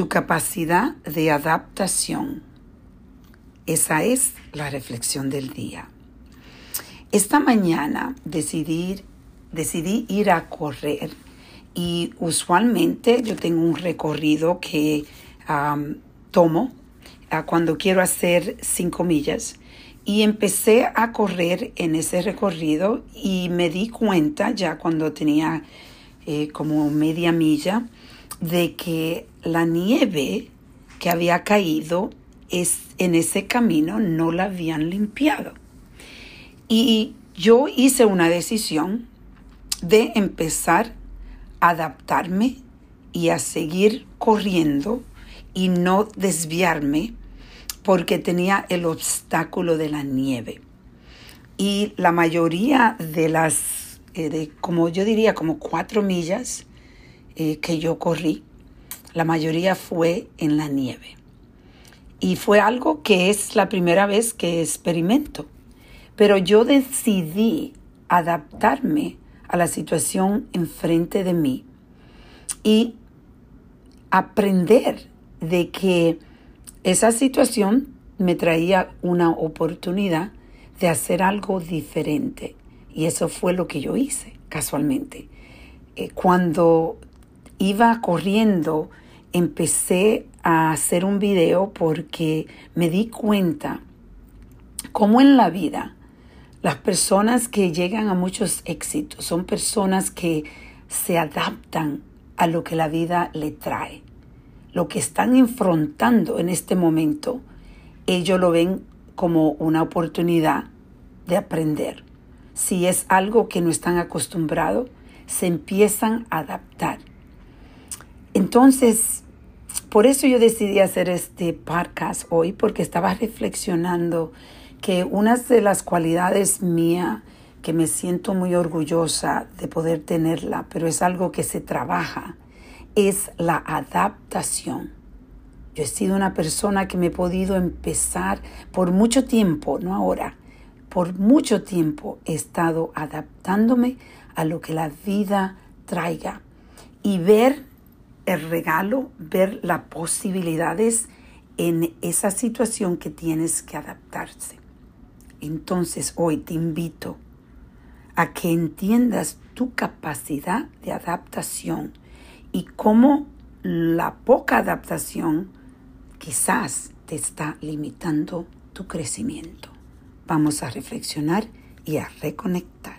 tu capacidad de adaptación. Esa es la reflexión del día. Esta mañana decidí, ir a correr y usualmente yo tengo un recorrido que tomo cuando quiero hacer cinco millas y empecé a correr en ese recorrido y me di cuenta ya cuando tenía eh, como media milla de que la nieve que había caído es, en ese camino no la habían limpiado. Y yo hice una decisión de empezar a adaptarme y a seguir corriendo y no desviarme porque tenía el obstáculo de la nieve. Y la mayoría de las, eh, como yo diría, como cuatro millas eh, que yo corrí, la mayoría fue en la nieve. Y fue algo que es la primera vez que experimento. Pero yo decidí adaptarme a la situación enfrente de mí y aprender de que esa situación me traía una oportunidad de hacer algo diferente. Y eso fue lo que yo hice, casualmente. Eh, cuando iba corriendo, empecé a hacer un video porque me di cuenta cómo en la vida las personas que llegan a muchos éxitos son personas que se adaptan a lo que la vida le trae. Lo que están enfrentando en este momento, ellos lo ven como una oportunidad de aprender. Si es algo que no están acostumbrados, se empiezan a adaptar. Entonces, por eso yo decidí hacer este podcast hoy, porque estaba reflexionando que una de las cualidades mía que me siento muy orgullosa de poder tenerla, pero es algo que se trabaja, es la adaptación. Yo he sido una persona que me he podido empezar por mucho tiempo, no ahora, por mucho tiempo he estado adaptándome a lo que la vida traiga y ver el regalo, ver las posibilidades en esa situación que tienes que adaptarse. Entonces hoy te invito a que entiendas tu capacidad de adaptación y cómo la poca adaptación quizás te está limitando tu crecimiento. Vamos a reflexionar y a reconectar.